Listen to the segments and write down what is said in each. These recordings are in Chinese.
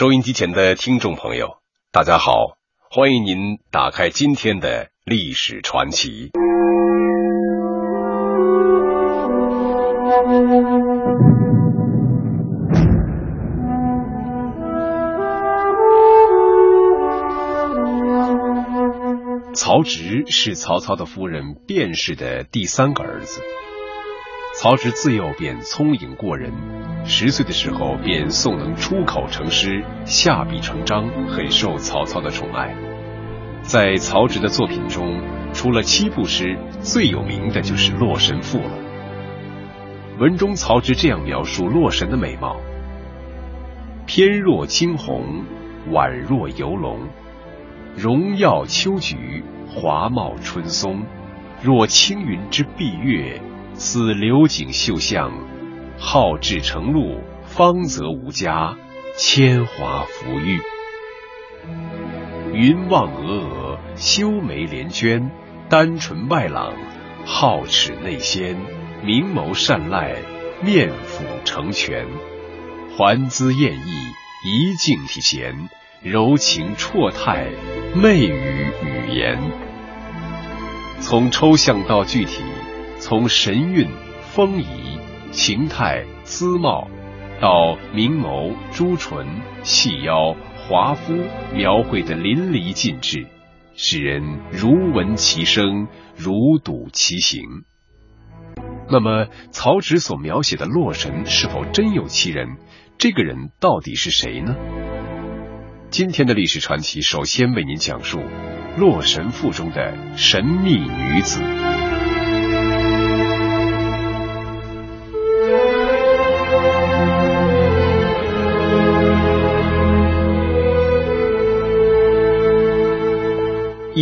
收音机前的听众朋友，大家好，欢迎您打开今天的历史传奇。曹植是曹操的夫人卞氏的第三个儿子。曹植自幼便聪颖过人，十岁的时候便诵能出口成诗，下笔成章，很受曹操的宠爱。在曹植的作品中，除了七步诗，最有名的就是《洛神赋》了。文中曹植这样描述洛神的美貌：翩若惊鸿，宛若游龙，荣耀秋菊，华茂春松，若青云之蔽月。似流景秀相，好志成路，方则无家，铅华浮玉。云望峨峨，修眉连娟，丹唇外朗，皓齿内鲜，明眸善睐，面辅成全，环姿艳逸，仪静体闲，柔情绰态，媚语语言。从抽象到具体。从神韵、风仪、形态、姿貌，到明眸、朱唇、细腰、华肤，描绘的淋漓尽致，使人如闻其声，如睹其形。那么，曹植所描写的洛神是否真有其人？这个人到底是谁呢？今天的历史传奇，首先为您讲述《洛神赋》中的神秘女子。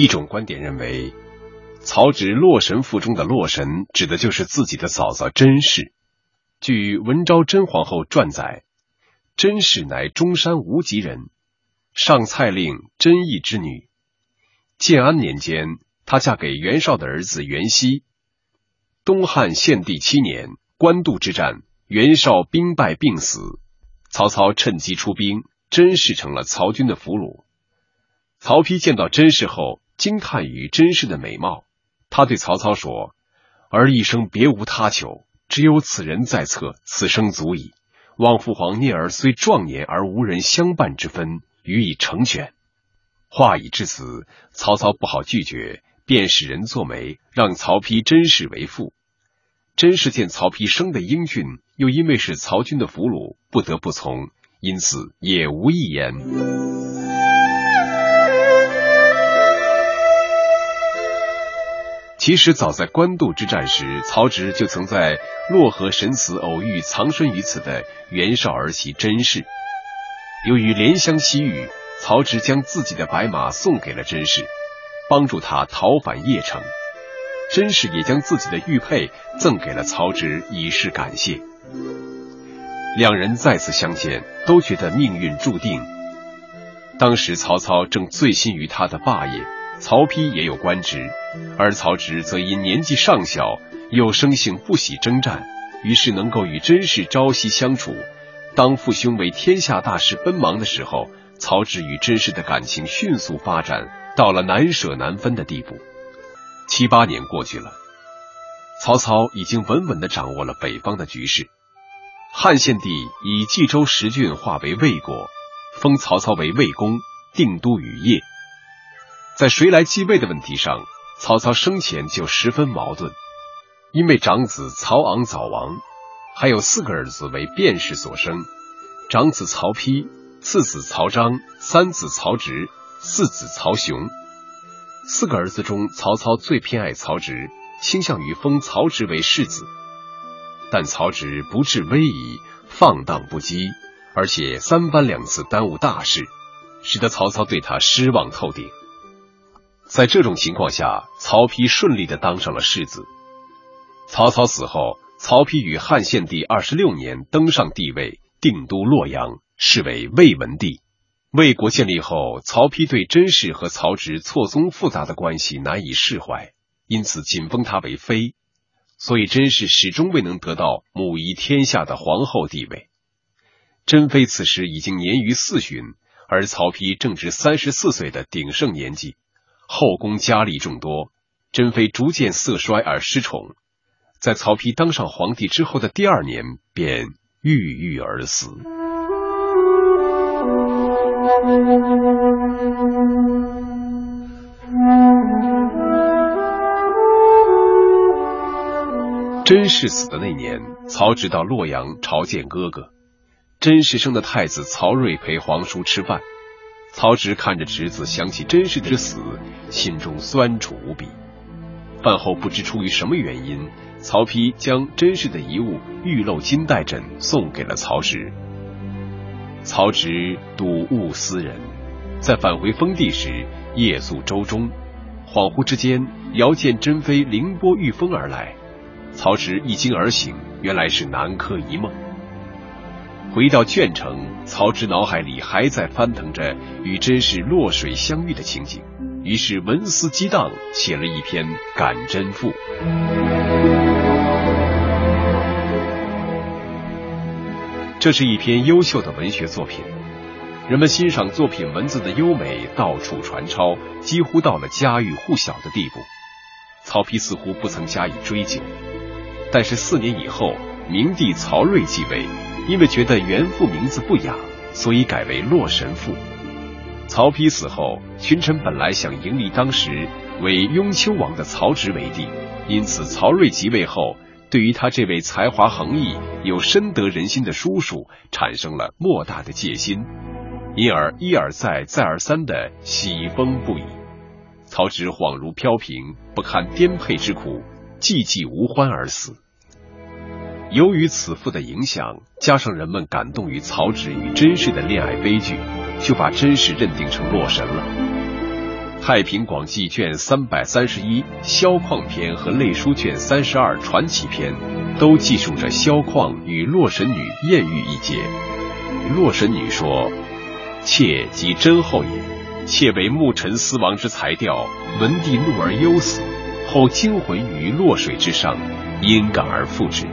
一种观点认为，曹植《洛神赋》中的洛神指的就是自己的嫂嫂甄氏。据文昭甄皇后传载，甄氏乃中山无极人，上蔡令甄毅之女。建安年间，她嫁给袁绍的儿子袁熙。东汉献帝七年，官渡之战，袁绍兵败病死，曹操趁机出兵，甄氏成了曹军的俘虏。曹丕见到甄氏后。惊叹于甄氏的美貌，他对曹操说：“儿一生别无他求，只有此人在侧，此生足矣。望父皇念儿虽壮年而无人相伴之分，予以成全。”话已至此，曹操不好拒绝，便使人作媒，让曹丕甄氏为妇。甄氏见曹丕生得英俊，又因为是曹军的俘虏，不得不从，因此也无一言。其实早在官渡之战时，曹植就曾在洛河神祠偶遇藏身于此的袁绍儿媳甄氏。由于怜香惜玉，曹植将自己的白马送给了甄氏，帮助他逃返邺城。甄氏也将自己的玉佩赠给了曹植，以示感谢。两人再次相见，都觉得命运注定。当时曹操正醉心于他的霸业。曹丕也有官职，而曹植则因年纪尚小，又生性不喜征战，于是能够与甄氏朝夕相处。当父兄为天下大事奔忙的时候，曹植与甄氏的感情迅速发展到了难舍难分的地步。七八年过去了，曹操已经稳稳的掌握了北方的局势。汉献帝以冀州十郡划为魏国，封曹操为魏公，定都于邺。在谁来继位的问题上，曹操生前就十分矛盾，因为长子曹昂早亡，还有四个儿子为卞氏所生，长子曹丕，次子曹彰，三子曹植，四子曹雄。四个儿子中，曹操最偏爱曹植，倾向于封曹植为世子。但曹植不治威仪，放荡不羁，而且三番两次耽误大事，使得曹操对他失望透顶。在这种情况下，曹丕顺利的当上了世子。曹操死后，曹丕于汉献帝二十六年登上帝位，定都洛阳，是为魏文帝。魏国建立后，曹丕对甄氏和曹植错综复杂的关系难以释怀，因此仅封他为妃。所以甄氏始终未能得到母仪天下的皇后地位。甄妃此时已经年逾四旬，而曹丕正值三十四岁的鼎盛年纪，后宫佳丽众多，珍妃逐渐色衰而失宠，在曹丕当上皇帝之后的第二年便郁郁而死。甄氏死的那年，曹植到洛阳朝见哥哥。甄氏生的太子曹睿陪皇叔吃饭，曹植看着侄子，想起甄氏之死，心中酸楚无比。饭后不知出于什么原因，曹丕将甄氏的遗物玉漏金带枕送给了曹植。曹植睹物思人，在返回封地时夜宿舟中，恍惚之间遥见珍妃凌波御风而来，曹植一惊而醒，原来是南柯一梦。回到卷城，曹植脑海里还在翻腾着与甄氏落水相遇的情景，于是文思激荡，写了一篇《感甄赋》。这是一篇优秀的文学作品，人们欣赏作品文字的优美到处传抄，几乎到了家喻户晓的地步。曹丕似乎不曾加以追究，但是四年以后，明帝曹睿继位，因为觉得原父名字不雅，所以改为洛神赋。曹丕死后，群臣本来想迎立当时为雍丘王的曹植为帝，因此曹睿即位后。对于他这位才华横溢、又深得人心的叔叔，产生了莫大的戒心，因而一而再、再而三的喜风不已。曹植恍如飘萍，不堪颠沛之苦，寂寂无欢而死。由于此赋的影响，加上人们感动于曹植与甄氏的恋爱悲剧，就把甄氏认定成洛神了。《太平广记》卷三百三十一《萧况篇》和《类书》卷三十二《传奇篇》都记述着萧况与洛神女艳遇一节。洛神女说：“妾即真后也，妾为牧尘思王之才调，闻帝怒而忧死，后惊魂于洛水之上，因感而复之。”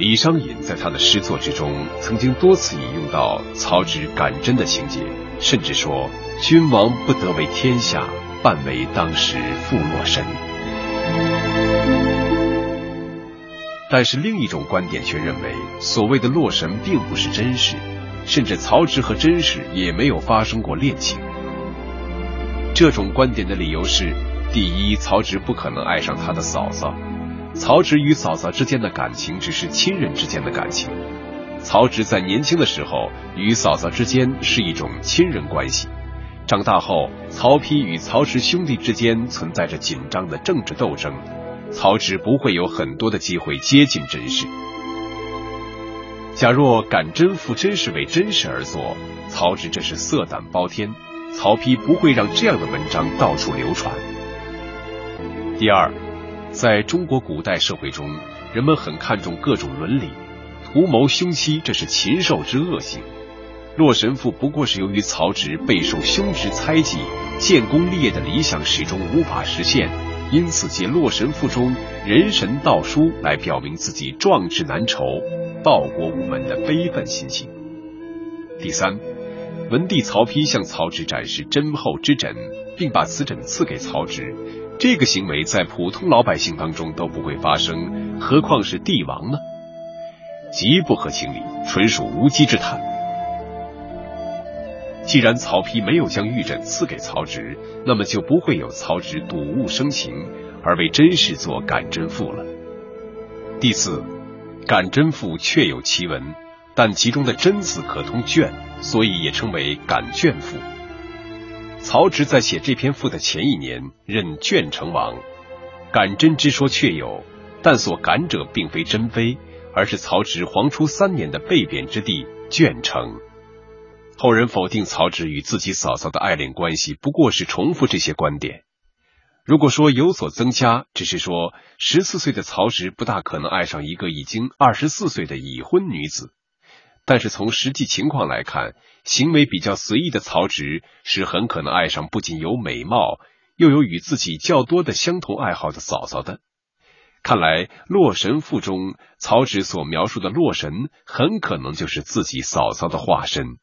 李商隐在他的诗作之中，曾经多次引用到曹植感甄的情节，甚至说。君王不得为天下，半为当时负洛神。但是另一种观点却认为，所谓的洛神并不是真实，甚至曹植和甄氏也没有发生过恋情。这种观点的理由是：第一，曹植不可能爱上他的嫂嫂；曹植与嫂嫂之间的感情只是亲人之间的感情；曹植在年轻的时候与嫂嫂之间是一种亲人关系。长大后，曹丕与曹植兄弟之间存在着紧张的政治斗争，曹植不会有很多的机会接近甄氏。假若感甄赋真是为甄氏而作，曹植这是色胆包天，曹丕不会让这样的文章到处流传。第二，在中国古代社会中，人们很看重各种伦理，图谋凶妻，这是禽兽之恶行。洛神赋不过是由于曹植备受兄侄猜忌，建功立业的理想始终无法实现，因此借《洛神赋》中人神道书来表明自己壮志难酬、报国无门的悲愤心情。第三，文帝曹丕向曹植展示真厚之枕，并把此枕赐给曹植，这个行为在普通老百姓当中都不会发生，何况是帝王呢？极不合情理，纯属无稽之谈。既然曹丕没有将玉枕赐给曹植，那么就不会有曹植睹物生情而为甄氏作感甄赋了。第四，感甄赋确有其文，但其中的“甄”字可通“卷”，所以也称为感卷赋。曹植在写这篇赋的前一年任卷城王，感甄之说确有，但所感者并非甄妃，而是曹植皇初三年的被贬之地卷城。后人否定曹植与自己嫂嫂的爱恋关系，不过是重复这些观点。如果说有所增加，只是说十四岁的曹植不大可能爱上一个已经二十四岁的已婚女子。但是从实际情况来看，行为比较随意的曹植是很可能爱上不仅有美貌，又有与自己较多的相同爱好的嫂嫂的。看来《洛神赋》中曹植所描述的洛神，很可能就是自己嫂嫂的化身。